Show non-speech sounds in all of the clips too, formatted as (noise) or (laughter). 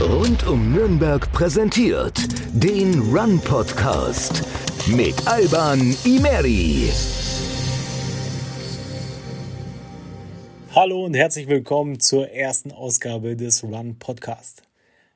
Rund um Nürnberg präsentiert den Run Podcast mit Alban Imeri. Hallo und herzlich willkommen zur ersten Ausgabe des Run Podcast.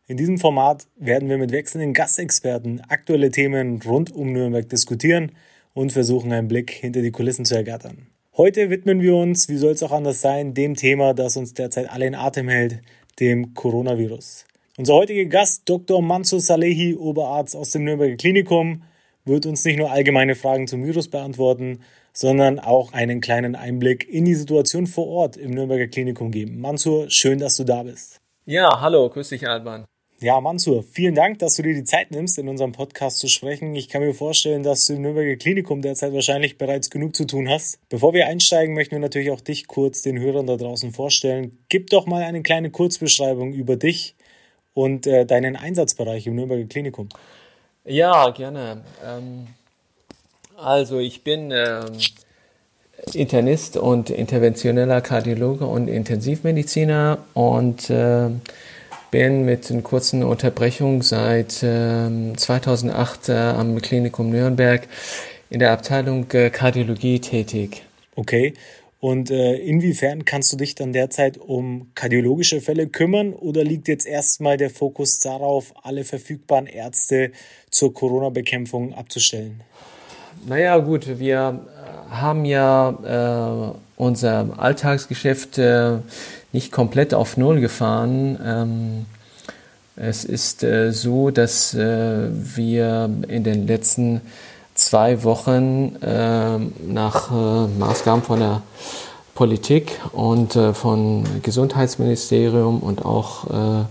In diesem Format werden wir mit wechselnden Gastexperten aktuelle Themen rund um Nürnberg diskutieren und versuchen einen Blick hinter die Kulissen zu ergattern. Heute widmen wir uns, wie soll es auch anders sein, dem Thema, das uns derzeit alle in Atem hält, dem Coronavirus. Unser heutiger Gast, Dr. Mansur Salehi, Oberarzt aus dem Nürnberger Klinikum, wird uns nicht nur allgemeine Fragen zum Virus beantworten, sondern auch einen kleinen Einblick in die Situation vor Ort im Nürnberger Klinikum geben. Mansur, schön, dass du da bist. Ja, hallo, grüß dich, Alban. Ja, Mansur, vielen Dank, dass du dir die Zeit nimmst, in unserem Podcast zu sprechen. Ich kann mir vorstellen, dass du im Nürnberger Klinikum derzeit wahrscheinlich bereits genug zu tun hast. Bevor wir einsteigen, möchten wir natürlich auch dich kurz den Hörern da draußen vorstellen. Gib doch mal eine kleine Kurzbeschreibung über dich und äh, deinen Einsatzbereich im Nürnberger Klinikum. Ja, gerne. Ähm, also ich bin ähm, Internist und interventioneller Kardiologe und Intensivmediziner und äh, bin mit einer kurzen Unterbrechung seit äh, 2008 äh, am Klinikum Nürnberg in der Abteilung äh, Kardiologie tätig. Okay. Und äh, inwiefern kannst du dich dann derzeit um kardiologische Fälle kümmern oder liegt jetzt erstmal der Fokus darauf, alle verfügbaren Ärzte zur Corona-Bekämpfung abzustellen? Naja, gut, wir haben ja äh, unser Alltagsgeschäft äh, nicht komplett auf Null gefahren. Ähm, es ist äh, so, dass äh, wir in den letzten zwei Wochen äh, nach äh, Maßgaben von der Politik und äh, vom Gesundheitsministerium und auch äh,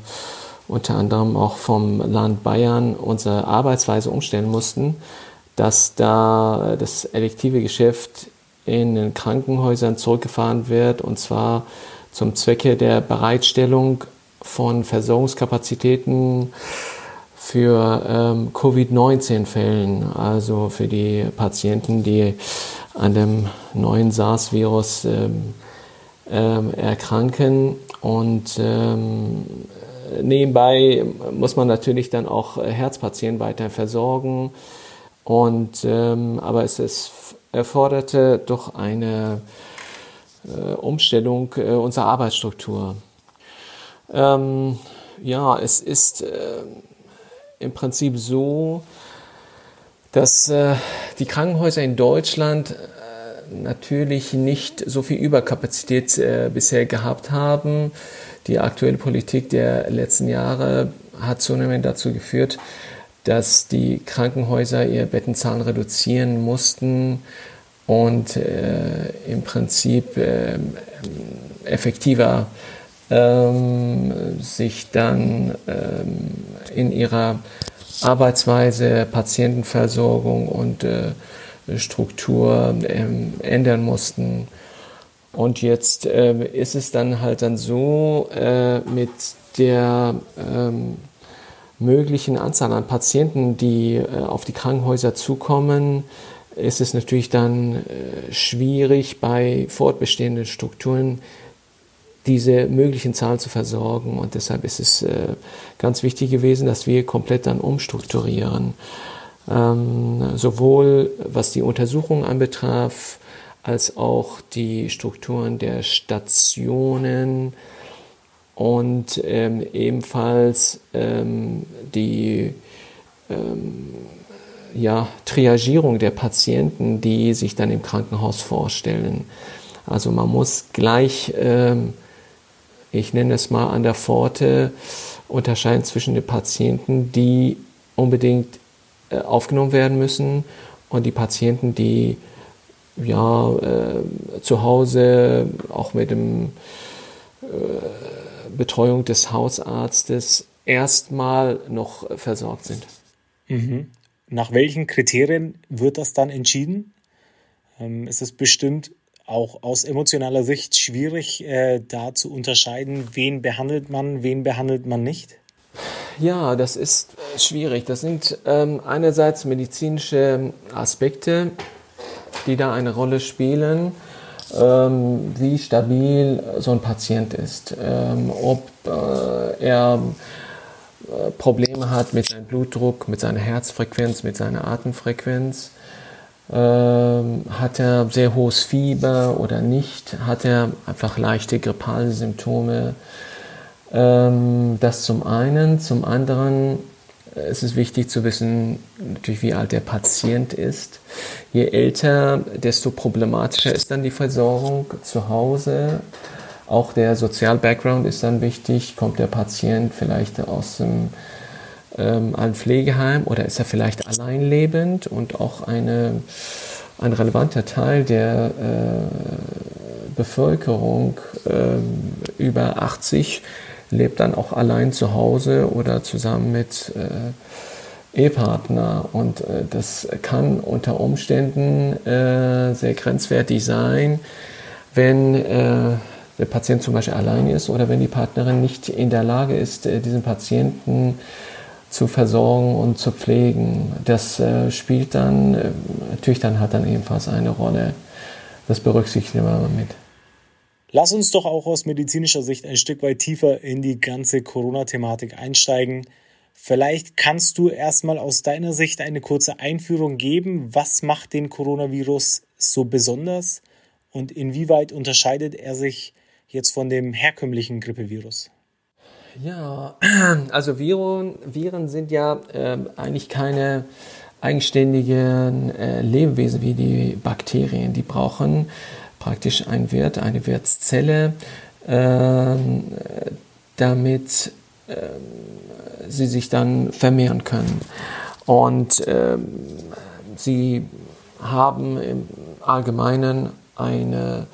unter anderem auch vom Land Bayern unsere Arbeitsweise umstellen mussten, dass da das elektive Geschäft in den Krankenhäusern zurückgefahren wird und zwar zum Zwecke der Bereitstellung von Versorgungskapazitäten für ähm, Covid-19-Fällen, also für die Patienten, die an dem neuen SARS-Virus ähm, ähm, erkranken. Und ähm, nebenbei muss man natürlich dann auch Herzpatienten weiter versorgen. Und, ähm, aber es ist, erforderte doch eine äh, Umstellung äh, unserer Arbeitsstruktur. Ähm, ja, es ist äh, im Prinzip so, dass äh, die Krankenhäuser in Deutschland äh, natürlich nicht so viel Überkapazität äh, bisher gehabt haben. Die aktuelle Politik der letzten Jahre hat zunehmend dazu geführt, dass die Krankenhäuser ihre Bettenzahlen reduzieren mussten und äh, im Prinzip äh, effektiver ähm, sich dann ähm, in ihrer Arbeitsweise, Patientenversorgung und äh, Struktur ähm, ändern mussten. Und jetzt äh, ist es dann halt dann so äh, mit der ähm, möglichen Anzahl an Patienten, die äh, auf die Krankenhäuser zukommen, ist es natürlich dann äh, schwierig, bei fortbestehenden Strukturen diese möglichen Zahlen zu versorgen. Und deshalb ist es äh, ganz wichtig gewesen, dass wir komplett dann umstrukturieren. Ähm, sowohl was die Untersuchung anbetraf, als auch die Strukturen der Stationen und ähm, ebenfalls ähm, die ähm, ja, Triagierung der Patienten, die sich dann im Krankenhaus vorstellen. Also man muss gleich, ähm, ich nenne es mal an der Pforte, unterscheiden zwischen den Patienten, die unbedingt äh, aufgenommen werden müssen und die Patienten, die ja äh, zu Hause auch mit dem äh, Betreuung des Hausarztes erstmal noch versorgt sind. Mhm. Nach welchen Kriterien wird das dann entschieden? Ähm, ist es bestimmt auch aus emotionaler Sicht schwierig, äh, da zu unterscheiden, wen behandelt man, wen behandelt man nicht? Ja, das ist äh, schwierig. Das sind ähm, einerseits medizinische Aspekte, die da eine Rolle spielen, ähm, wie stabil so ein Patient ist, ähm, ob äh, er äh, Probleme hat mit seinem Blutdruck, mit seiner Herzfrequenz, mit seiner Atemfrequenz. Ähm, hat er sehr hohes Fieber oder nicht? Hat er einfach leichte grippale Symptome? Ähm, das zum einen. Zum anderen ist es wichtig zu wissen, natürlich, wie alt der Patient ist. Je älter, desto problematischer ist dann die Versorgung zu Hause. Auch der Sozial-Background ist dann wichtig. Kommt der Patient vielleicht aus dem, ähm, einem Pflegeheim oder ist er vielleicht allein lebend und auch eine, ein relevanter Teil der äh, Bevölkerung äh, über 80 lebt dann auch allein zu Hause oder zusammen mit äh, Ehepartner. Und äh, das kann unter Umständen äh, sehr grenzwertig sein, wenn äh, der Patient zum Beispiel allein ist oder wenn die Partnerin nicht in der Lage ist, äh, diesen Patienten zu versorgen und zu pflegen. Das äh, spielt dann, natürlich dann hat dann ebenfalls eine Rolle. Das berücksichtigen wir mit. Lass uns doch auch aus medizinischer Sicht ein Stück weit tiefer in die ganze Corona-Thematik einsteigen. Vielleicht kannst du erstmal aus deiner Sicht eine kurze Einführung geben. Was macht den Coronavirus so besonders und inwieweit unterscheidet er sich jetzt von dem herkömmlichen Grippevirus? Ja, (clears throat) also Viren, Viren sind ja äh, eigentlich keine eigenständigen äh, Lebewesen wie die Bakterien. Die brauchen praktisch ein Wirt, eine Wirtszelle, äh, damit äh, sie sich dann vermehren können. Und äh, sie haben im Allgemeinen eine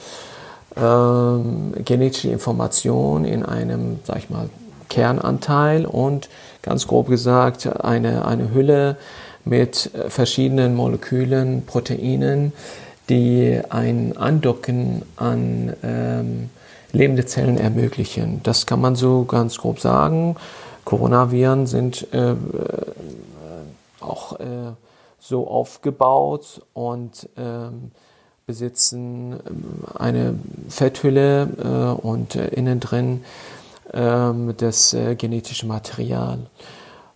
ähm, genetische Information in einem, sag ich mal, Kernanteil und ganz grob gesagt eine, eine Hülle mit verschiedenen Molekülen, Proteinen, die ein Andocken an ähm, lebende Zellen ermöglichen. Das kann man so ganz grob sagen. Coronaviren sind äh, äh auch äh, so aufgebaut und ähm, besitzen ähm, eine Fetthülle äh, und äh, innen drin das äh, genetische Material.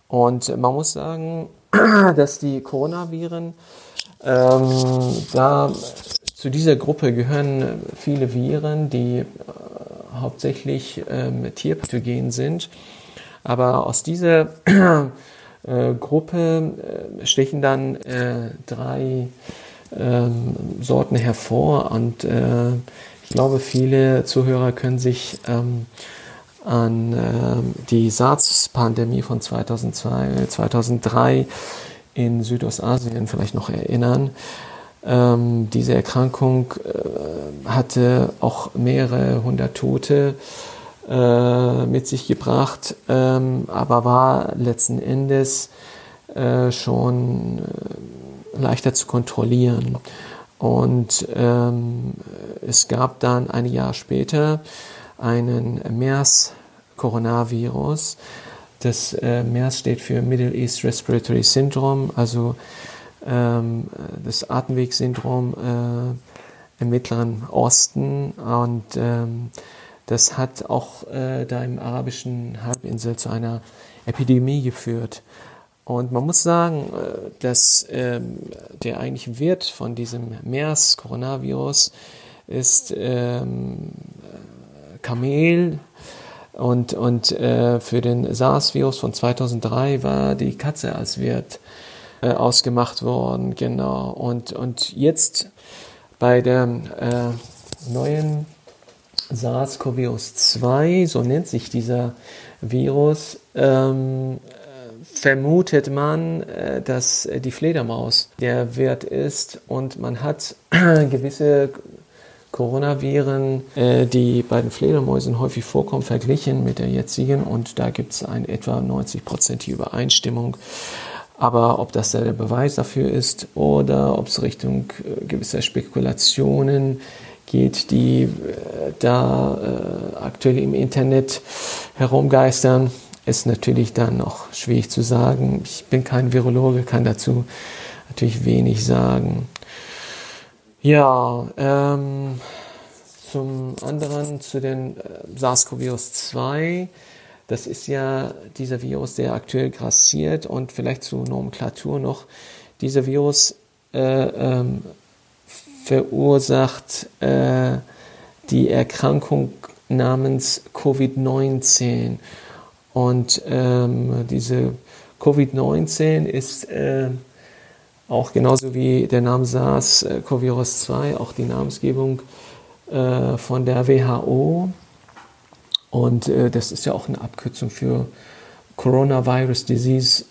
Und man muss sagen, (clears throat) dass die Coronaviren ähm, da zu dieser Gruppe gehören viele Viren, die äh, hauptsächlich ähm, tierpathogen sind. Aber aus dieser (clears throat) äh, Gruppe äh, stechen dann äh, drei ähm, Sorten hervor und äh, ich glaube, viele Zuhörer können sich ähm, an äh, die SARS-Pandemie von 2002, 2003 in Südostasien vielleicht noch erinnern. Ähm, diese Erkrankung äh, hatte auch mehrere hundert Tote äh, mit sich gebracht, ähm, aber war letzten Endes äh, schon äh, leichter zu kontrollieren. Und ähm, es gab dann ein Jahr später einen MERS-Coronavirus, das äh, MERS steht für Middle East Respiratory Syndrome, also ähm, das Atemwegssyndrom äh, im Mittleren Osten. Und ähm, das hat auch äh, da im arabischen Halbinsel zu einer Epidemie geführt. Und man muss sagen, äh, dass ähm, der eigentliche Wirt von diesem MERS-Coronavirus ist ähm, Kamel, und, und äh, für den SARS-Virus von 2003 war die Katze als Wirt äh, ausgemacht worden, genau. Und, und jetzt bei der äh, neuen SARS-CoV-2, so nennt sich dieser Virus, ähm, vermutet man, äh, dass die Fledermaus der Wirt ist und man hat gewisse Coronaviren, äh, die bei den Fledermäusen häufig vorkommen, verglichen mit der jetzigen und da gibt es eine etwa 90-prozentige Übereinstimmung. Aber ob das der Beweis dafür ist oder ob es Richtung äh, gewisser Spekulationen geht, die äh, da äh, aktuell im Internet herumgeistern, ist natürlich dann noch schwierig zu sagen. Ich bin kein Virologe, kann dazu natürlich wenig sagen. Ja, ähm, zum anderen zu den äh, SARS-CoV-2. Das ist ja dieser Virus, der aktuell grassiert und vielleicht zur Nomenklatur noch. Dieser Virus äh, ähm, verursacht äh, die Erkrankung namens Covid-19. Und ähm, diese Covid-19 ist äh, auch genauso wie der Name SARS-CoV-2, auch die Namensgebung äh, von der WHO. Und äh, das ist ja auch eine Abkürzung für Coronavirus Disease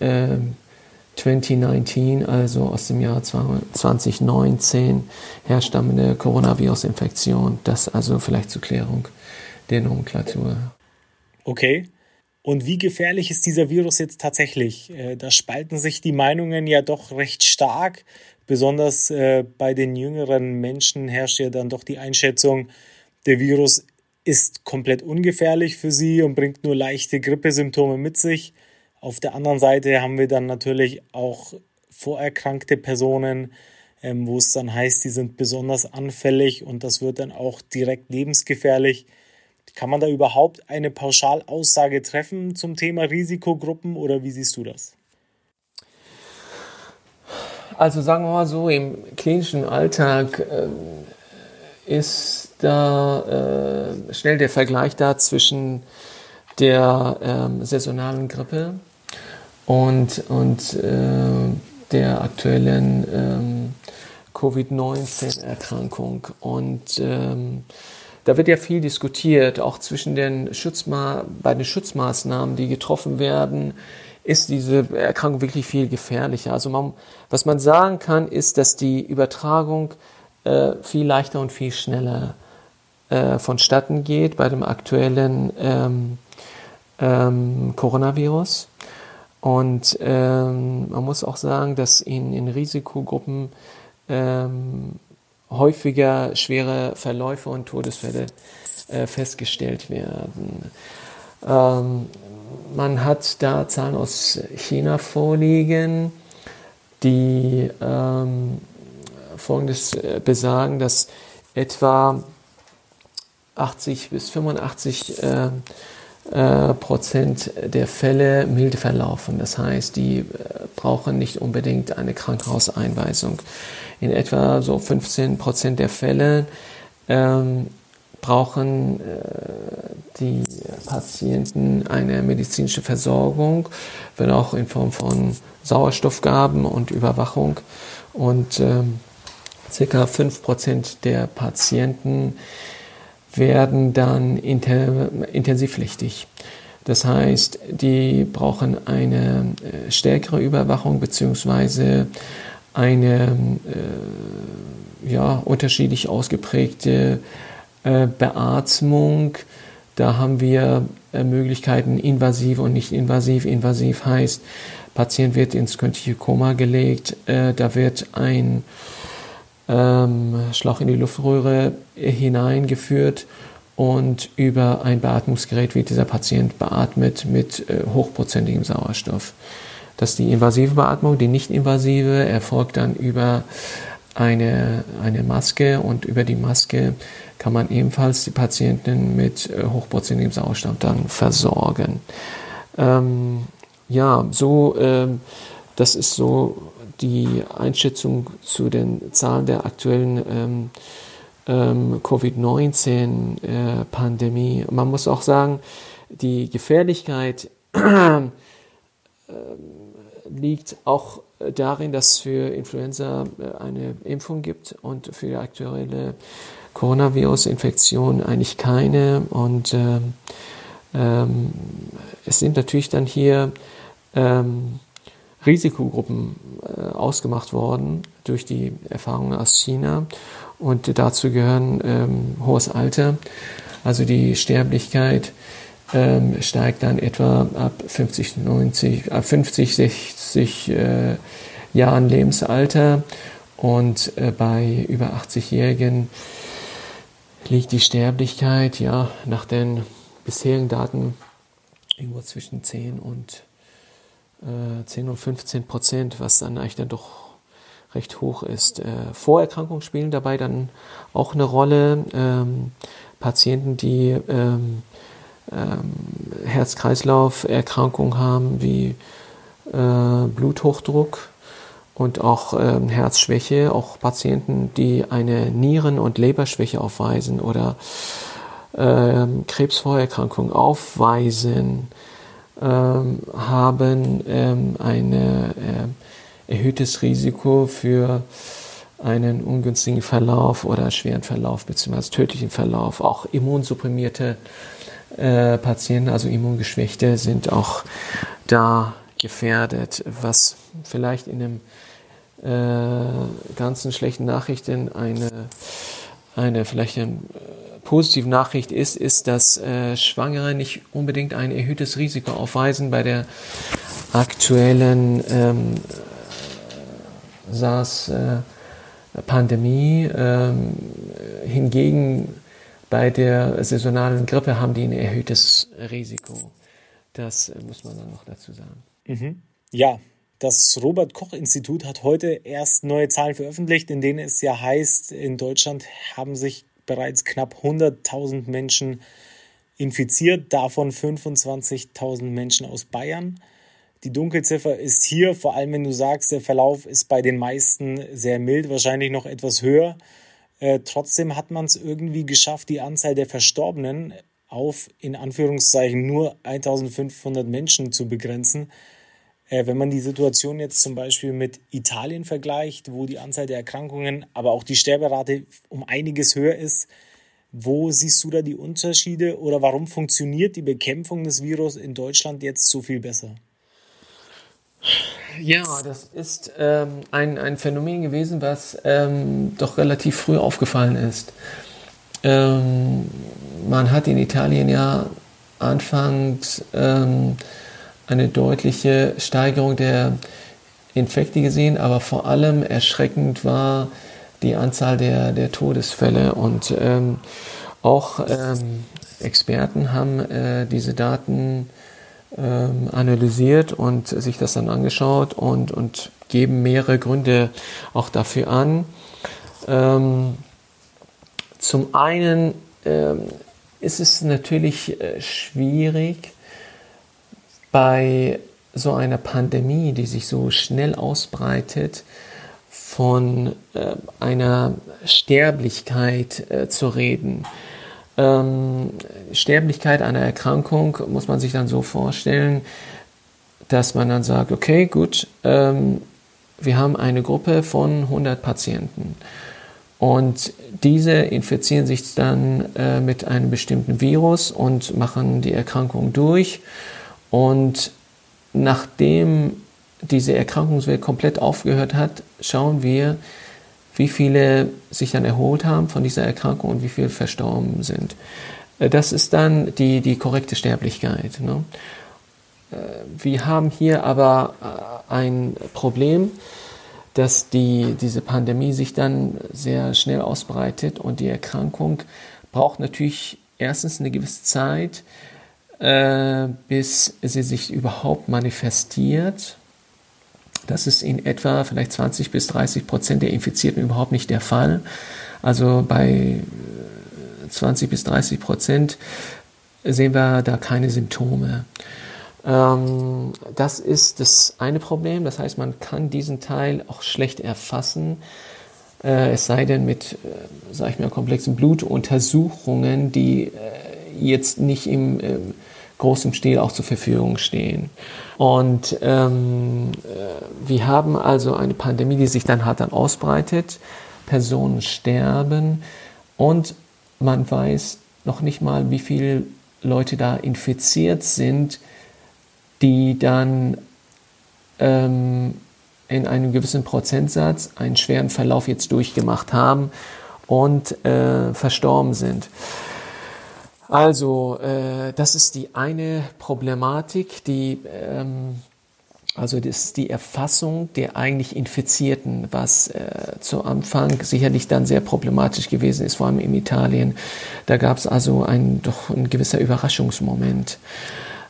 2019, ähm, also aus dem Jahr 2019 herstammende Coronavirus-Infektion. Das also vielleicht zur Klärung der Nomenklatur. Okay. Und wie gefährlich ist dieser Virus jetzt tatsächlich? Äh, da spalten sich die Meinungen ja doch recht stark. Besonders äh, bei den jüngeren Menschen herrscht ja dann doch die Einschätzung, der Virus ist komplett ungefährlich für sie und bringt nur leichte Grippesymptome mit sich. Auf der anderen Seite haben wir dann natürlich auch vorerkrankte Personen, ähm, wo es dann heißt, die sind besonders anfällig und das wird dann auch direkt lebensgefährlich. Kann man da überhaupt eine Pauschalaussage treffen zum Thema Risikogruppen oder wie siehst du das? Also sagen wir mal so, im klinischen Alltag äh, ist da äh, schnell der Vergleich da zwischen der ähm, saisonalen Grippe und, und äh, der aktuellen ähm, Covid-19-Erkrankung. Und ähm, da wird ja viel diskutiert, auch zwischen den Schutzma bei den Schutzmaßnahmen, die getroffen werden, ist diese Erkrankung wirklich viel gefährlicher. Also man, was man sagen kann, ist, dass die Übertragung äh, viel leichter und viel schneller äh, vonstatten geht bei dem aktuellen ähm, ähm, Coronavirus. Und ähm, man muss auch sagen, dass in, in Risikogruppen ähm, häufiger schwere Verläufe und Todesfälle äh, festgestellt werden. Ähm, man hat da Zahlen aus China vorliegen, die ähm, Folgendes äh, besagen, dass etwa 80 bis 85 äh, Prozent der Fälle milde verlaufen. Das heißt, die äh, brauchen nicht unbedingt eine Krankenhauseinweisung. In etwa so 15 Prozent der Fälle ähm, brauchen äh, die Patienten eine medizinische Versorgung, wenn auch in Form von Sauerstoffgaben und Überwachung. Und ähm, circa 5 Prozent der Patienten werden dann intensivpflichtig. Das heißt, die brauchen eine äh, stärkere Überwachung beziehungsweise eine äh, ja, unterschiedlich ausgeprägte äh, Beatmung. Da haben wir äh, Möglichkeiten invasiv und nicht invasiv. Invasiv heißt, Patient wird ins künstliche Koma gelegt, äh, da wird ein ähm, Schlauch in die Luftröhre hineingeführt und über ein Beatmungsgerät wird dieser Patient beatmet mit äh, hochprozentigem Sauerstoff. Das ist die invasive Beatmung. Die nicht-invasive erfolgt dann über eine, eine Maske und über die Maske kann man ebenfalls die Patienten mit äh, hochprozentigem Sauerstoff dann versorgen. Ähm, ja, so, ähm, das ist so die Einschätzung zu den Zahlen der aktuellen ähm, ähm, Covid-19-Pandemie. Äh, Man muss auch sagen, die Gefährlichkeit äh, liegt auch darin, dass es für Influenza äh, eine Impfung gibt und für die aktuelle Coronavirus-Infektion eigentlich keine. Und ähm, ähm, es sind natürlich dann hier ähm, Risikogruppen äh, ausgemacht worden durch die Erfahrungen aus China. Und dazu gehören ähm, hohes Alter, also die Sterblichkeit ähm, steigt dann etwa ab 50, 90, ab 50, 60 äh, Jahren Lebensalter und äh, bei über 80-Jährigen liegt die Sterblichkeit ja nach den bisherigen Daten irgendwo zwischen 10 und 10 äh, und 15 Prozent, was dann eigentlich dann doch recht hoch ist. Äh, Vorerkrankungen spielen dabei dann auch eine Rolle. Ähm, Patienten, die ähm, ähm, Herz-Kreislauf-Erkrankungen haben wie äh, Bluthochdruck und auch ähm, Herzschwäche, auch Patienten, die eine Nieren- und Leberschwäche aufweisen oder ähm, Krebsvorerkrankungen aufweisen, ähm, haben ähm, ein äh, erhöhtes Risiko für einen ungünstigen Verlauf oder schweren Verlauf bzw. tödlichen Verlauf. Auch immunsupprimierte äh, Patienten, also Immungeschwächte, sind auch da gefährdet, was vielleicht in dem äh, ganzen schlechten Nachrichten eine, eine vielleicht eine äh, positive Nachricht ist, ist, dass äh, Schwangere nicht unbedingt ein erhöhtes Risiko aufweisen bei der aktuellen ähm, SARS-Pandemie. Ähm, hingegen bei der saisonalen Grippe haben die ein erhöhtes Risiko. Das äh, muss man dann noch dazu sagen. Mhm. Ja, das Robert Koch Institut hat heute erst neue Zahlen veröffentlicht, in denen es ja heißt, in Deutschland haben sich bereits knapp 100.000 Menschen infiziert, davon 25.000 Menschen aus Bayern. Die Dunkelziffer ist hier, vor allem wenn du sagst, der Verlauf ist bei den meisten sehr mild, wahrscheinlich noch etwas höher. Äh, trotzdem hat man es irgendwie geschafft, die Anzahl der Verstorbenen auf in Anführungszeichen nur 1500 Menschen zu begrenzen. Äh, wenn man die Situation jetzt zum Beispiel mit Italien vergleicht, wo die Anzahl der Erkrankungen, aber auch die Sterberate um einiges höher ist, wo siehst du da die Unterschiede oder warum funktioniert die Bekämpfung des Virus in Deutschland jetzt so viel besser? Ja, das ist ähm, ein, ein Phänomen gewesen, was ähm, doch relativ früh aufgefallen ist. Ähm, man hat in Italien ja anfangs ähm, eine deutliche Steigerung der Infekte gesehen, aber vor allem erschreckend war die Anzahl der, der Todesfälle. Und ähm, auch ähm, Experten haben äh, diese Daten ähm, analysiert und sich das dann angeschaut und, und geben mehrere Gründe auch dafür an. Ähm, zum einen ähm, ist es natürlich äh, schwierig, bei so einer Pandemie, die sich so schnell ausbreitet, von äh, einer Sterblichkeit äh, zu reden. Ähm, Sterblichkeit einer Erkrankung muss man sich dann so vorstellen, dass man dann sagt, okay, gut, ähm, wir haben eine Gruppe von 100 Patienten und diese infizieren sich dann äh, mit einem bestimmten Virus und machen die Erkrankung durch und nachdem diese Erkrankungswelle komplett aufgehört hat, schauen wir, wie viele sich dann erholt haben von dieser Erkrankung und wie viele verstorben sind. Äh, das ist dann die, die korrekte Sterblichkeit. Ne? Äh, wir haben hier aber äh, ein Problem, dass die, diese Pandemie sich dann sehr schnell ausbreitet und die Erkrankung braucht natürlich erstens eine gewisse Zeit, äh, bis sie sich überhaupt manifestiert. Das ist in etwa vielleicht 20 bis 30 Prozent der Infizierten überhaupt nicht der Fall. Also bei 20 äh, bis 30 Prozent sehen wir da keine Symptome. Ähm, das ist das eine Problem. Das heißt, man kann diesen Teil auch schlecht erfassen. Äh, es sei denn mit, äh, sage ich mal, komplexen Blutuntersuchungen, die jetzt nicht im großem Stil auch zur Verfügung stehen. Und ähm, äh, wir haben also eine Pandemie, die sich dann halt dann ausbreitet, Personen sterben und man weiß noch nicht mal, wie viele Leute da infiziert sind, die dann ähm, in einem gewissen Prozentsatz einen schweren Verlauf jetzt durchgemacht haben und äh, verstorben sind. Also, äh, das ist die eine Problematik, die, ähm, also das ist die Erfassung der eigentlich Infizierten, was äh, zu Anfang sicherlich dann sehr problematisch gewesen ist, vor allem in Italien. Da gab es also ein, doch ein gewisser Überraschungsmoment.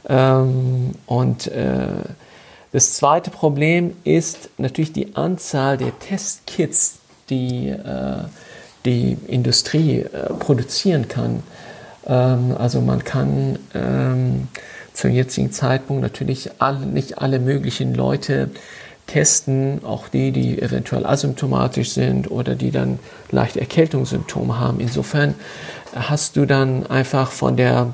Ähm, und äh, das zweite Problem ist natürlich die Anzahl der Testkits, die äh, die Industrie äh, produzieren kann also man kann ähm, zum jetzigen Zeitpunkt natürlich alle, nicht alle möglichen Leute testen, auch die, die eventuell asymptomatisch sind oder die dann leichte Erkältungssymptome haben. Insofern hast du dann einfach von der,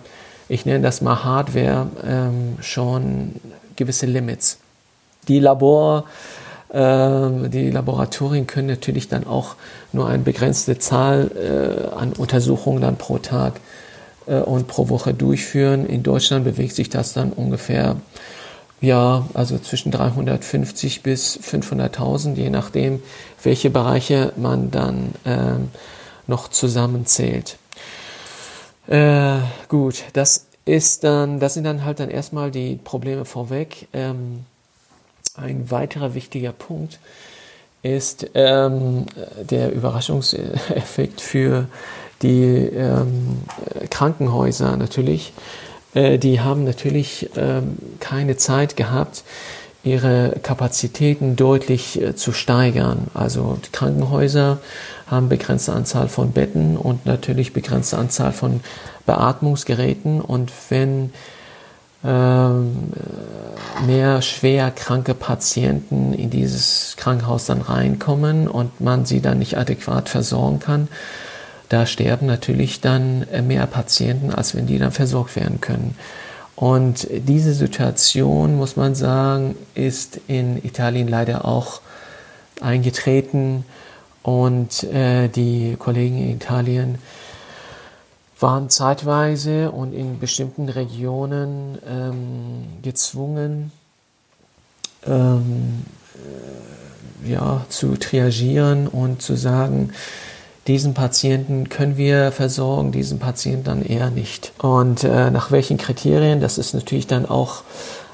ich nenne das mal Hardware, ähm, schon gewisse Limits. Die Labor, äh, die Laboratorien können natürlich dann auch nur eine begrenzte Zahl äh, an Untersuchungen dann pro Tag und pro Woche durchführen. In Deutschland bewegt sich das dann ungefähr ja, also zwischen 350 bis 500.000, je nachdem, welche Bereiche man dann äh, noch zusammenzählt. Äh, gut, das ist dann, das sind dann halt dann erstmal die Probleme vorweg. Ähm, ein weiterer wichtiger Punkt ist ähm, der Überraschungseffekt für die ähm, Krankenhäuser natürlich. Äh, die haben natürlich ähm, keine Zeit gehabt, ihre Kapazitäten deutlich äh, zu steigern. Also die Krankenhäuser haben begrenzte Anzahl von Betten und natürlich begrenzte Anzahl von Beatmungsgeräten. Und wenn ähm, mehr schwer kranke Patienten in dieses Krankenhaus dann reinkommen und man sie dann nicht adäquat versorgen kann, da sterben natürlich dann äh, mehr Patienten, als wenn die dann versorgt werden können. Und diese Situation, muss man sagen, ist in Italien leider auch eingetreten. Und äh, die Kollegen in Italien waren zeitweise und in bestimmten Regionen ähm, gezwungen, ähm, äh, ja, zu triagieren und zu sagen, diesen Patienten können wir versorgen, diesen Patienten dann eher nicht. Und äh, nach welchen Kriterien, das ist natürlich dann auch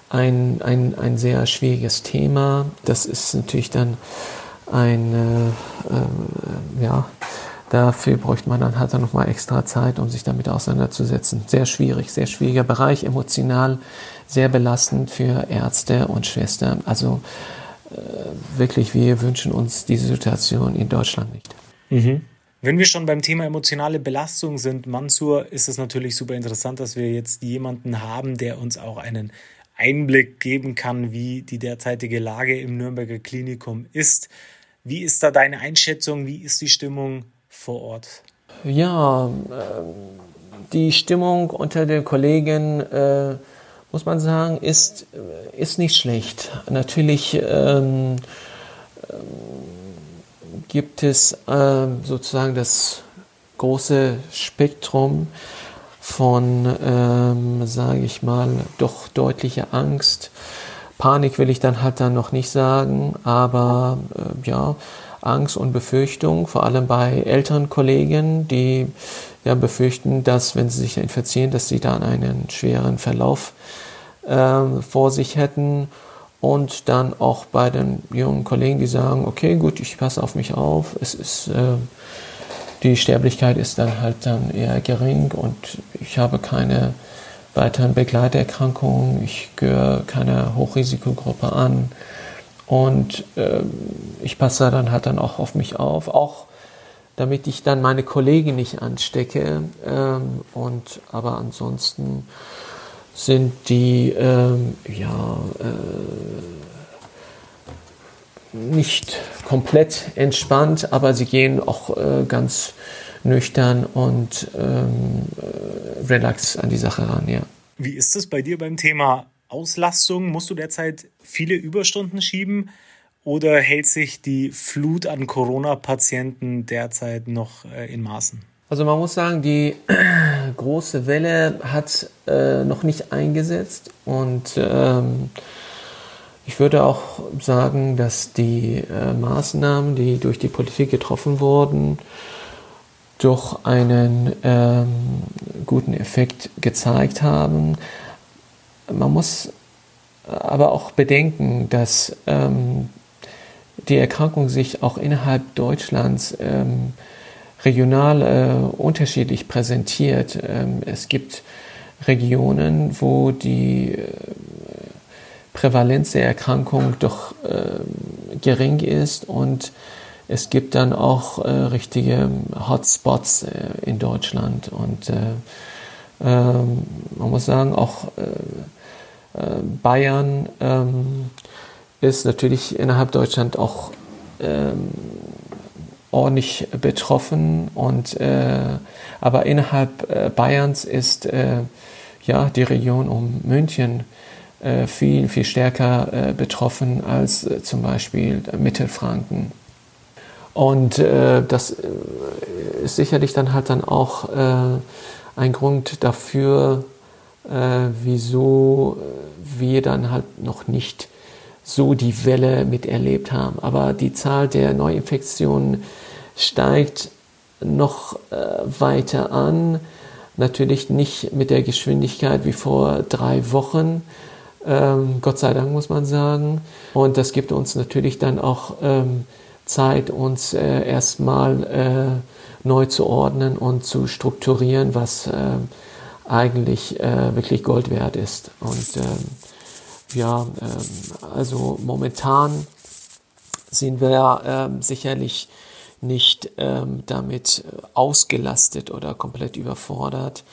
ein, ein, ein sehr schwieriges Thema. Das ist natürlich dann ein, äh, äh, ja, dafür bräuchte man dann halt dann nochmal extra Zeit, um sich damit auseinanderzusetzen. Sehr schwierig, sehr schwieriger Bereich, emotional sehr belastend für Ärzte und Schwestern. Also äh, wirklich, wir wünschen uns diese Situation in Deutschland nicht. Mhm. Wenn wir schon beim Thema emotionale Belastung sind, Mansur, ist es natürlich super interessant, dass wir jetzt jemanden haben, der uns auch einen Einblick geben kann, wie die derzeitige Lage im Nürnberger Klinikum ist. Wie ist da deine Einschätzung? Wie ist die Stimmung vor Ort? Ja, ähm, die Stimmung unter den Kollegen, äh, muss man sagen, ist, ist nicht schlecht. Natürlich ähm, gibt es äh, sozusagen das große Spektrum von, ähm, sage ich mal, doch deutlicher Angst. Panik will ich dann halt dann noch nicht sagen, aber äh, ja, Angst und Befürchtung, vor allem bei älteren Kollegen, die ja befürchten, dass wenn sie sich infizieren, dass sie dann einen schweren Verlauf äh, vor sich hätten und dann auch bei den jungen Kollegen, die sagen, okay, gut, ich passe auf mich auf, es ist, äh, die Sterblichkeit ist dann halt dann eher gering und ich habe keine weiteren Begleiterkrankungen, ich gehöre keiner Hochrisikogruppe an. Und äh, ich passe dann halt dann auch auf mich auf, auch damit ich dann meine Kollegen nicht anstecke ähm, und aber ansonsten sind die ähm, ja, äh, nicht komplett entspannt, aber sie gehen auch äh, ganz nüchtern und ähm, äh, relax an die Sache ran. Ja. Wie ist es bei dir beim Thema Auslastung? Musst du derzeit viele Überstunden schieben? Oder hält sich die Flut an Corona-Patienten derzeit noch äh, in Maßen? Also man muss sagen, die (clears throat) große Welle hat äh, noch nicht eingesetzt und ähm, ich würde auch sagen, dass die äh, Maßnahmen, die durch die Politik getroffen wurden, doch einen ähm, guten Effekt gezeigt haben. Man muss aber auch bedenken, dass ähm, die Erkrankung sich auch innerhalb Deutschlands ähm, regional äh, unterschiedlich präsentiert. Ähm, es gibt Regionen, wo die äh, Prävalenz der Erkrankung doch äh, gering ist und es gibt dann auch äh, richtige Hotspots äh, in Deutschland und äh, Ähm, man muss sagen, auch Bayern ähm, ist natürlich innerhalb Deutschland auch ähm, ordentlich betroffen. Und äh, aber innerhalb äh, Bayerns ist äh, ja die Region um München äh, viel viel stärker äh, betroffen als äh, zum Beispiel Mittelfranken. Und das ist sicherlich dann halt dann auch ein Grund dafür, wieso wir dann halt noch nicht so die Welle miterlebt haben. Aber die Zahl der Neuinfektionen steigt noch äh, weiter an. Natürlich nicht mit der Geschwindigkeit wie vor drei Wochen. Ähm, Gott sei Dank muss man sagen. Und das gibt uns natürlich dann auch ähm, Zeit, uns äh, erstmal äh, neu zu ordnen und zu strukturieren, was äh, eigentlich äh, wirklich Gold wert ist. Und ähm, ja, ähm, also momentan sind wir ähm, sicherlich nicht ähm, damit ausgelastet oder komplett überfordert.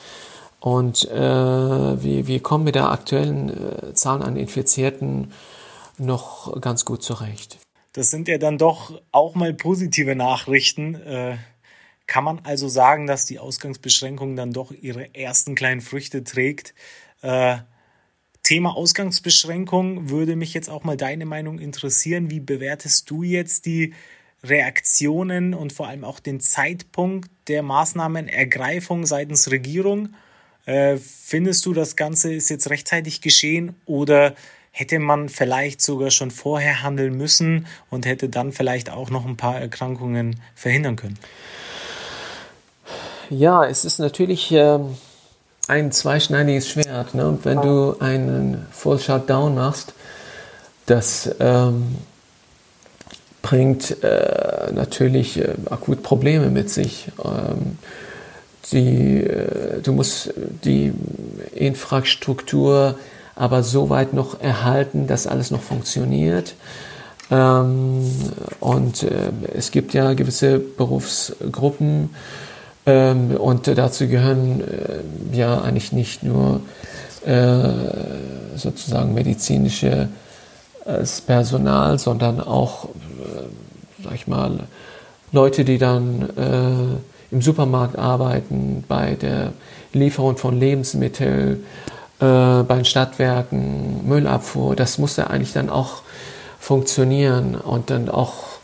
Und äh, wir, wir kommen mit der aktuellen äh, Zahl an Infizierten noch ganz gut zurecht. Das sind ja dann doch auch mal positive Nachrichten. Äh, kann man also sagen, dass die Ausgangsbeschränkung dann doch ihre ersten kleinen Früchte trägt? Thema Ausgangsbeschränkung würde mich jetzt auch mal deine Meinung interessieren. Wie bewertest du jetzt die Reaktionen und vor allem auch den Zeitpunkt der Maßnahmenergreifung seitens Regierung? Äh, findest du, das Ganze ist jetzt rechtzeitig geschehen oder hätte man vielleicht sogar schon vorher handeln müssen und hätte dann vielleicht auch noch ein paar Erkrankungen verhindern können? Ja, es ist natürlich ähm, ein zweischneidiges Schwert. Ne? Wenn du einen Full Shutdown machst, das ähm, bringt äh, natürlich äh, akut Probleme mit sich. Ähm, die, äh, du musst die Infrastruktur aber so weit noch erhalten, dass alles noch funktioniert. Ähm, und äh, es gibt ja gewisse Berufsgruppen, und dazu gehören äh, ja eigentlich nicht nur äh, sozusagen medizinisches äh, Personal, sondern auch, äh, sag ich mal, Leute, die dann äh, im Supermarkt arbeiten, bei der Lieferung von Lebensmitteln, äh, bei den Stadtwerken, Müllabfuhr. Das muss ja eigentlich dann auch funktionieren und dann auch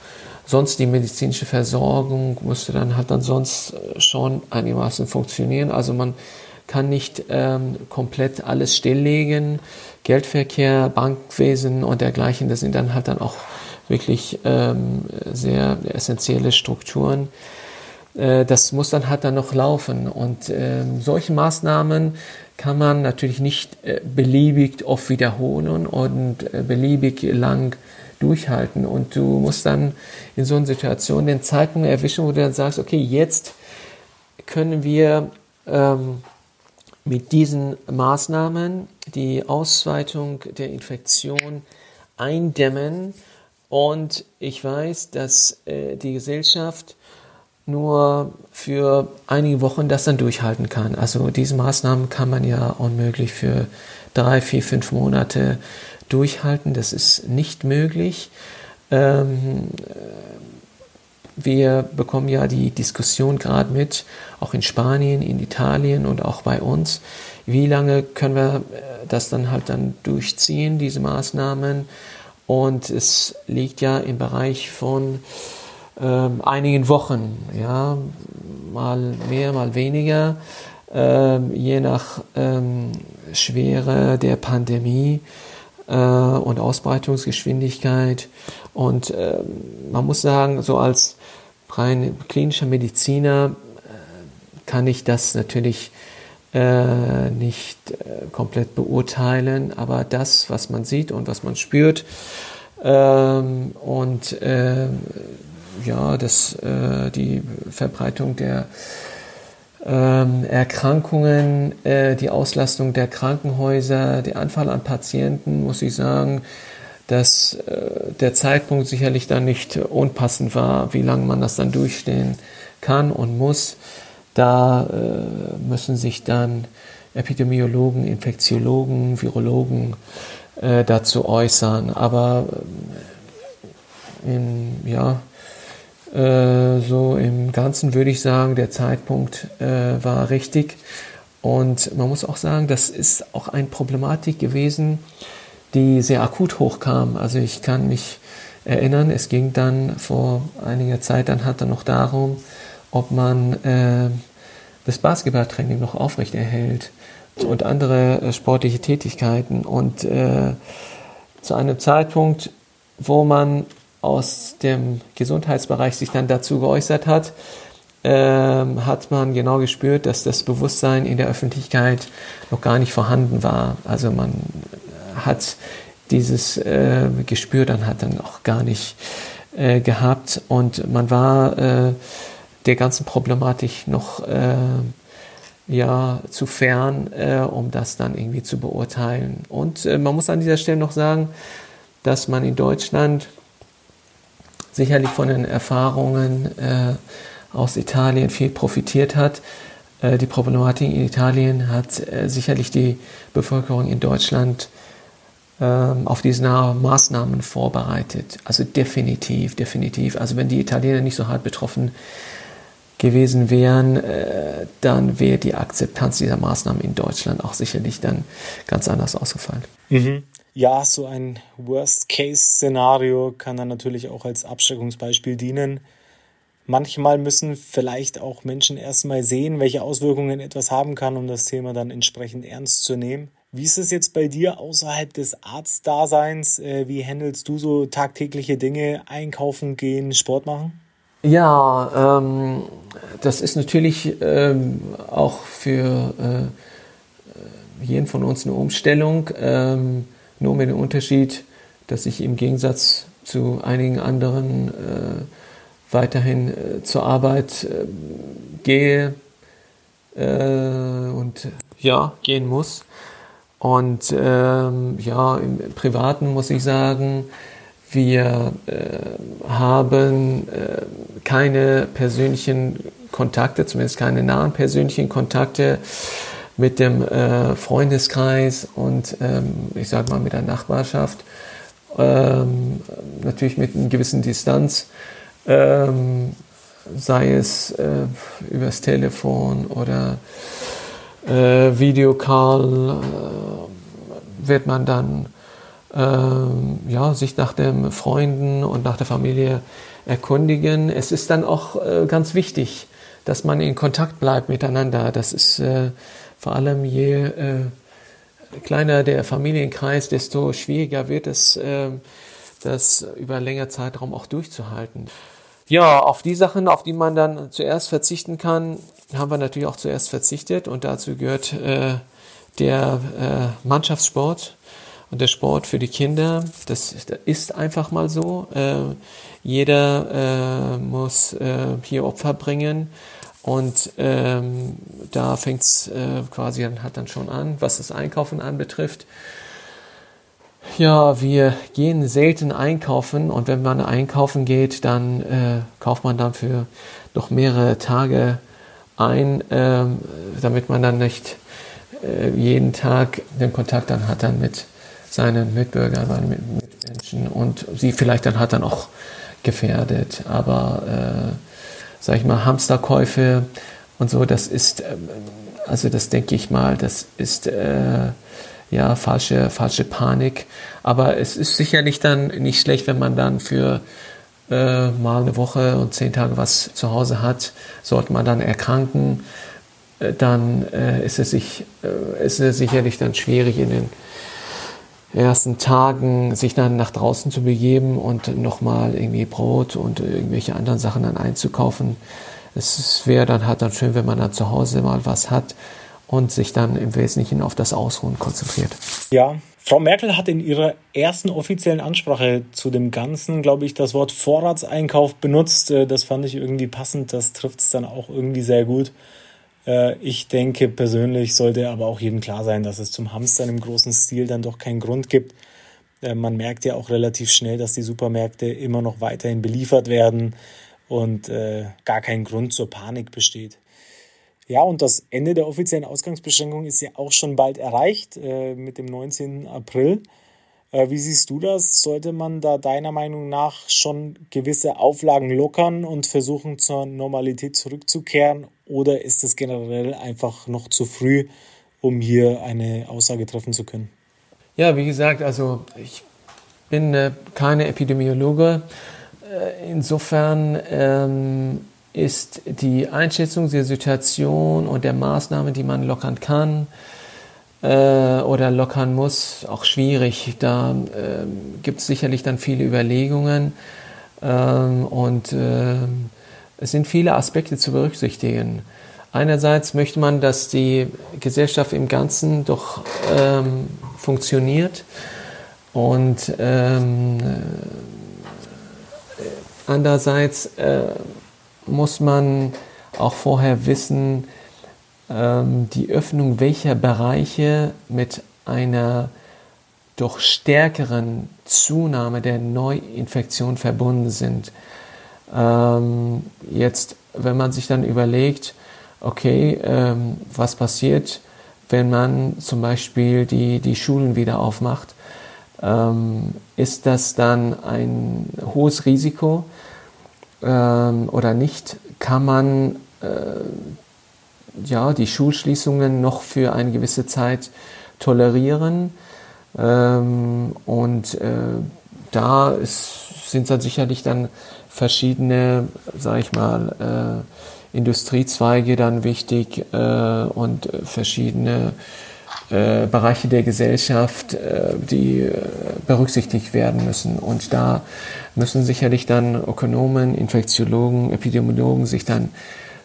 sonst die medizinische Versorgung musste dann halt dann sonst schon einigermaßen funktionieren. Also man kann nicht ähm, komplett alles stilllegen. Geldverkehr, Bankwesen und dergleichen, das sind dann halt dann auch wirklich ähm, sehr essentielle Strukturen. Äh, das muss dann halt dann noch laufen. Und ähm, solche Maßnahmen kann man natürlich nicht äh, beliebig oft wiederholen und äh, beliebig lang durchhalten. Und du musst dann in so einer Situation den Zeitpunkt erwischen, wo du dann sagst, okay, jetzt können wir ähm, mit diesen Maßnahmen die Ausweitung der Infektion eindämmen. Und ich weiß, dass äh, die Gesellschaft nur für einige Wochen das dann durchhalten kann. Also diese Maßnahmen kann man ja unmöglich für drei, vier, fünf Monate durchhalten. Das ist nicht möglich. Ähm, wir bekommen ja die Diskussion gerade mit, auch in Spanien, in Italien und auch bei uns. Wie lange können wir äh, das dann halt dann durchziehen, diese Maßnahmen? Und es liegt ja im Bereich von ähm, einigen Wochen, ja, mal mehr, mal weniger, ähm, je nach ähm, Schwere der Pandemie äh, und Ausbreitungsgeschwindigkeit. Und äh, man muss sagen, so als rein klinischer Mediziner äh, kann ich das natürlich äh, nicht äh, komplett beurteilen, aber das, was man sieht und was man spürt ähm, und äh, ja, das, äh, die Verbreitung der ähm, Erkrankungen, äh, die Auslastung der Krankenhäuser, der Anfall an Patienten, muss ich sagen, dass äh, der Zeitpunkt sicherlich dann nicht unpassend war, wie lange man das dann durchstehen kann und muss. Da äh, müssen sich dann Epidemiologen, Infektiologen, Virologen äh, dazu äußern. Aber äh, im, ja, äh, so im Ganzen würde ich sagen, der Zeitpunkt äh, war richtig. Und man muss auch sagen, das ist auch eine Problematik gewesen, die sehr akut hochkam. Also ich kann mich erinnern, es ging dann vor einiger Zeit dann hat er noch darum, ob man äh, das Basketballtraining noch aufrechterhält und andere äh, sportliche Tätigkeiten. Und äh, zu einem Zeitpunkt, wo man aus dem Gesundheitsbereich sich dann dazu geäußert hat, ähm, hat man genau gespürt, dass das Bewusstsein in der Öffentlichkeit noch gar nicht vorhanden war. Also man hat dieses äh, Gespür dann hat dann auch gar nicht äh, gehabt und man war äh, der ganzen Problematik noch äh, ja zu fern, äh, um das dann irgendwie zu beurteilen. Und äh, man muss an dieser Stelle noch sagen, dass man in Deutschland sicherlich von den Erfahrungen aus Italien viel profitiert hat. die Problematik in Italien hat sicherlich die Bevölkerung in Deutschland ähm, auf diese Maßnahmen vorbereitet. Also definitiv, definitiv. Also wenn die Italiener nicht so hart betroffen gewesen wären, äh, dann wäre die Akzeptanz dieser Maßnahmen in Deutschland auch sicherlich dann ganz anders ausgefallen. Mhm. Ja, so ein Worst-Case-Szenario kann dann natürlich auch als Abschreckungsbeispiel dienen. Manchmal müssen vielleicht auch Menschen erstmal sehen, welche Auswirkungen etwas haben kann, um das Thema dann entsprechend ernst zu nehmen. Wie ist es jetzt bei dir außerhalb des Arztdaseins? Äh, wie handelst du so tagtägliche Dinge, einkaufen gehen, Sport machen? Ja, ähm, das ist natürlich ähm, auch für äh, jeden von uns eine Umstellung, ähm, nur mit dem Unterschied, dass ich im Gegensatz zu einigen anderen äh, weiterhin äh, zur Arbeit äh, gehe äh, und ja, gehen muss. Und ähm, ja, im Privaten muss ich sagen, wir äh, haben äh, keine persönlichen Kontakte, zumindest keine nahen persönlichen Kontakte mit dem äh, Freundeskreis und ähm, ich sage mal mit der Nachbarschaft. Ähm, natürlich mit einer gewissen Distanz, ähm, sei es äh, übers Telefon oder äh, Videocall äh, wird man dann äh, ja, sich nach den Freunden und nach der Familie erkundigen. Es ist dann auch äh, ganz wichtig, dass man in Kontakt bleibt miteinander. Das ist äh, vor allem je äh, kleiner der Familienkreis, desto schwieriger wird es, äh, das über länger Zeitraum auch durchzuhalten. Ja, auf die Sachen, auf die man dann zuerst verzichten kann, haben wir natürlich auch zuerst verzichtet und dazu gehört äh, der äh, Mannschaftssport und der Sport für die Kinder. Das ist einfach mal so. Äh, jeder äh, muss äh, hier Opfer bringen und ähm, da fängt es äh, quasi dann, hat dann schon an, was das Einkaufen anbetrifft. Ja, wir gehen selten einkaufen und wenn man einkaufen geht, dann äh, kauft man dann für noch mehrere Tage ein, ähm, damit man dann nicht äh, jeden Tag den Kontakt dann hat dann mit seinen Mitbürgern, seinen Mitmenschen und sie vielleicht dann hat dann auch gefährdet. Aber äh, sag ich mal, Hamsterkäufe und so, das ist, äh, also das denke ich mal, das ist äh, ja falsche, falsche Panik. Aber es ist sicherlich dann nicht schlecht, wenn man dann für äh, mal eine Woche und zehn Tage was zu Hause hat, sollte man dann erkranken, äh, dann äh, ist, es sich, äh, ist es sicherlich dann schwierig in den ersten Tagen sich dann nach draußen zu begeben und nochmal irgendwie Brot und irgendwelche anderen Sachen dann einzukaufen. Es wäre dann halt dann schön, wenn man dann zu Hause mal was hat und sich dann im Wesentlichen auf das Ausruhen konzentriert. Ja, Frau Merkel hat in ihrer ersten offiziellen Ansprache zu dem Ganzen, glaube ich, das Wort Vorratseinkauf benutzt. Äh, das fand ich irgendwie passend. Das trifft es dann auch irgendwie sehr gut. Äh, ich denke persönlich sollte aber auch jedem klar sein, dass es zum Hamstern im großen Stil dann doch keinen Grund gibt. Äh, man merkt ja auch relativ schnell, dass die Supermärkte immer noch weiterhin beliefert werden und gar kein Grund zur Panik besteht. Ja, und das Ende der offiziellen Ausgangsbeschränkung ist ja auch schon bald erreicht äh, mit dem 19. April. Äh, wie siehst du das? Sollte man da deiner Meinung nach schon gewisse Auflagen lockern und versuchen zur Normalität zurückzukehren? Oder ist es generell einfach noch zu früh, um hier eine Aussage treffen zu können? Ja, wie gesagt, also ich bin äh, keine Epidemiologe. Äh, insofern ähm, ist die Einschätzung der Situation und der Maßnahmen, die man lockern kann oder lockern muss, auch schwierig. Da äh, gibt es sicherlich dann viele Überlegungen ähm, und äh, es sind viele Aspekte zu berücksichtigen. Einerseits möchte man, dass die Gesellschaft im Ganzen doch ähm, funktioniert und ähm, äh, andererseits äh, muss man auch vorher wissen, ähm, die Öffnung welcher Bereiche mit einer doch stärkeren Zunahme der Neuinfektion verbunden sind. Ähm, jetzt, wenn man sich dann überlegt, okay, ähm, was passiert, wenn man zum Beispiel die, die Schulen wieder aufmacht, ähm, ist das dann ein hohes Risiko ähm, oder nicht? Kann man äh, ja, die Schulschließungen noch für eine gewisse Zeit tolerieren? Ähm, und äh, da ist, sind dann sicherlich dann verschiedene, sag ich mal, äh, Industriezweige dann wichtig äh, und verschiedene äh, Bereiche der Gesellschaft, äh, die äh, berücksichtigt werden müssen. Und da müssen sicherlich dann Ökonomen, Infektiologen, Epidemiologen sich dann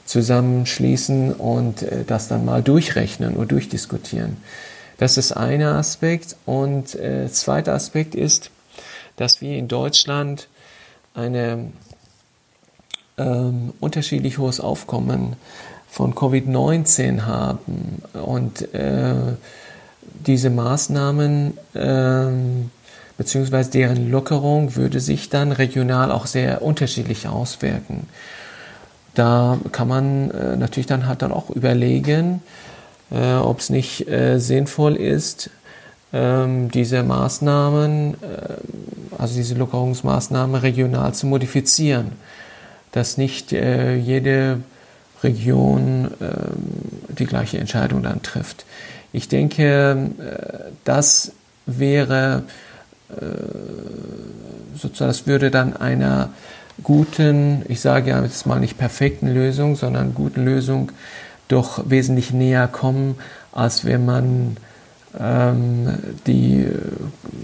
zusammenschließen und das dann mal durchrechnen und durchdiskutieren. Das ist einer Aspekt. Und äh, zweiter Aspekt ist, dass wir in Deutschland eine ähm, unterschiedlich hohes Aufkommen von Covid-19 haben. Und äh, diese Maßnahmen äh, beziehungsweise deren Lockerung würde sich dann regional auch sehr unterschiedlich auswirken. Da kann man äh, natürlich dann halt dann auch überlegen, äh, ob es nicht äh, sinnvoll ist, ähm, diese Maßnahmen, äh, also diese Lockerungsmaßnahmen regional zu modifizieren, dass nicht äh, jede Region ähm, die gleiche Entscheidung dann trifft. Ich denke, äh, das wäre sozusagen, das würde dann einer guten, ich sage ja jetzt mal nicht perfekten Lösung, sondern guten Lösung doch wesentlich näher kommen, als wenn man ähm, die,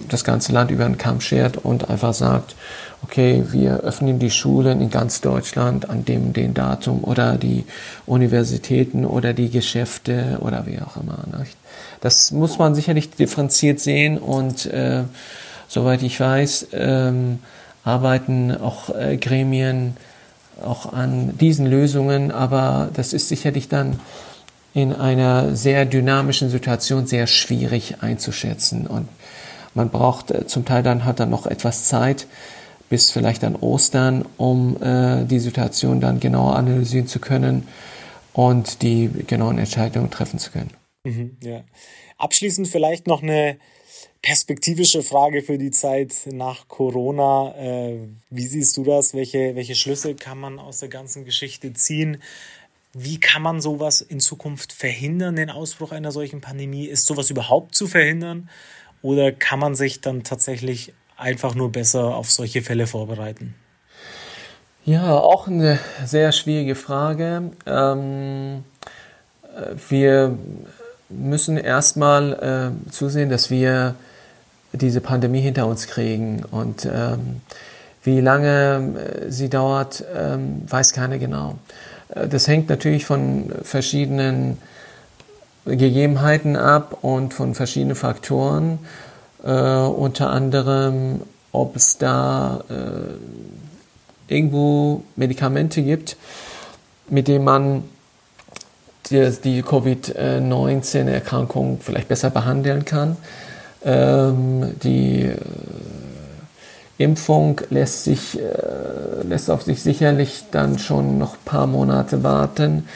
das ganze Land über den Kamm schert und einfach sagt, okay, wir öffnen die Schulen in ganz Deutschland an dem den Datum oder die Universitäten oder die Geschäfte oder wie auch immer. Nicht? Das muss man sicherlich differenziert sehen und äh, soweit ich weiß, ähm, arbeiten auch äh, Gremien auch an diesen Lösungen, aber das ist sicherlich dann in einer sehr dynamischen Situation sehr schwierig einzuschätzen und man braucht äh, zum Teil dann hat dann noch etwas Zeit, bis vielleicht an Ostern, um äh, die Situation dann genauer analysieren zu können und die genauen Entscheidungen treffen zu können. Mhm, ja. Abschließend vielleicht noch eine perspektivische Frage für die Zeit nach Corona. Äh, wie siehst du das? Welche, welche Schlüsse kann man aus der ganzen Geschichte ziehen? Wie kann man sowas in Zukunft verhindern, den Ausbruch einer solchen Pandemie? Ist sowas überhaupt zu verhindern? Oder kann man sich dann tatsächlich einfach nur besser auf solche Fälle vorbereiten? Ja, auch eine sehr schwierige Frage. Ähm, wir müssen erstmal äh, zusehen, dass wir diese Pandemie hinter uns kriegen. Und ähm, wie lange äh, sie dauert, ähm, weiß keiner genau. Äh, das hängt natürlich von verschiedenen Gegebenheiten ab und von verschiedenen Faktoren. Äh, unter anderem, ob es da äh, irgendwo Medikamente gibt, mit denen man die, die Covid-19-Erkrankung vielleicht besser behandeln kann. Ähm, die äh, Impfung lässt, sich, äh, lässt auf sich sicherlich dann schon noch ein paar Monate warten.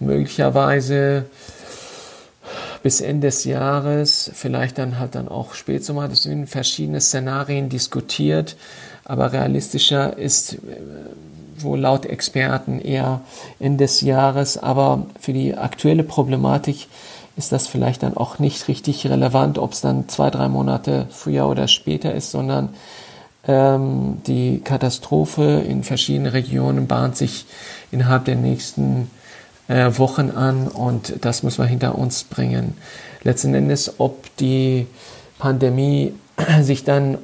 möglicherweise bis Ende des Jahres, vielleicht dann halt dann auch Spätsommer. Das sind verschiedene Szenarien diskutiert, aber realistischer ist äh, wohl laut Experten eher Ende des Jahres. Aber für die aktuelle Problematik ist das vielleicht dann auch nicht richtig relevant, ob es dann zwei, drei Monate früher oder später ist, sondern ähm, die Katastrophe in verschiedenen Regionen bahnt sich innerhalb der nächsten äh, Wochen an und das muss man hinter uns bringen. Letzten Endes, ob die Pandemie (clears throat) sich dann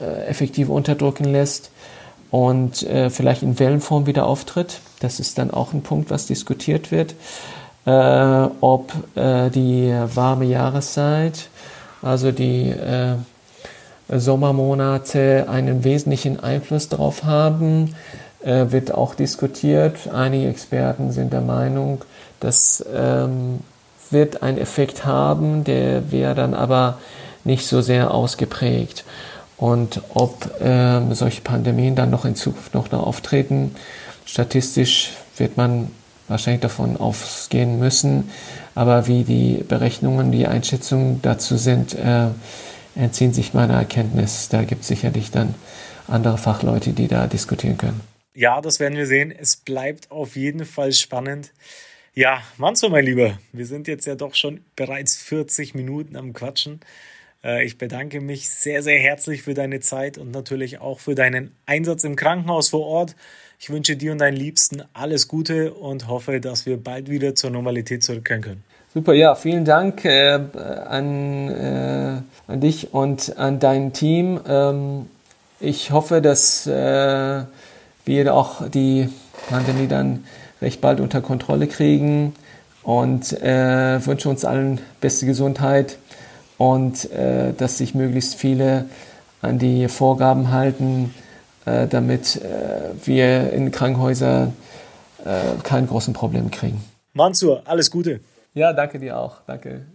äh, effektiv unterdrücken lässt und äh, vielleicht in Wellenform wieder auftritt, das ist dann auch ein Punkt, was diskutiert wird. Äh, ob äh, die warme Jahreszeit, also die äh, Sommermonate einen wesentlichen Einfluss darauf haben, äh, wird auch diskutiert. Einige Experten sind der Meinung, das ähm, wird einen Effekt haben, der wäre dann aber nicht so sehr ausgeprägt. Und ob ähm, solche Pandemien dann noch in Zukunft noch auftreten, statistisch wird man wahrscheinlich davon ausgehen müssen. Aber wie die Berechnungen, die Einschätzungen dazu sind, äh, entziehen sich meiner Erkenntnis. Da gibt es sicherlich dann andere Fachleute, die da diskutieren können. Ja, das werden wir sehen. Es bleibt auf jeden Fall spannend. Ja, Manzo, mein Lieber, wir sind jetzt ja doch schon bereits 40 Minuten am Quatschen. Äh, ich bedanke mich sehr, sehr herzlich für deine Zeit und natürlich auch für deinen Einsatz im Krankenhaus vor Ort. Ich wünsche dir und deinen Liebsten alles Gute und hoffe, dass wir bald wieder zur Normalität zurückkehren können. Super, ja, vielen Dank äh, an, äh, an dich und an dein Team. Ähm, ich hoffe, dass äh, wir auch die Pandemie dann recht bald unter Kontrolle kriegen und äh, wünsche uns allen beste Gesundheit und äh, dass sich möglichst viele an die Vorgaben halten, äh, damit wir in Krankenhäusern keine großen Probleme kriegen. Mansur, alles Gute. Ja, danke dir auch. Danke.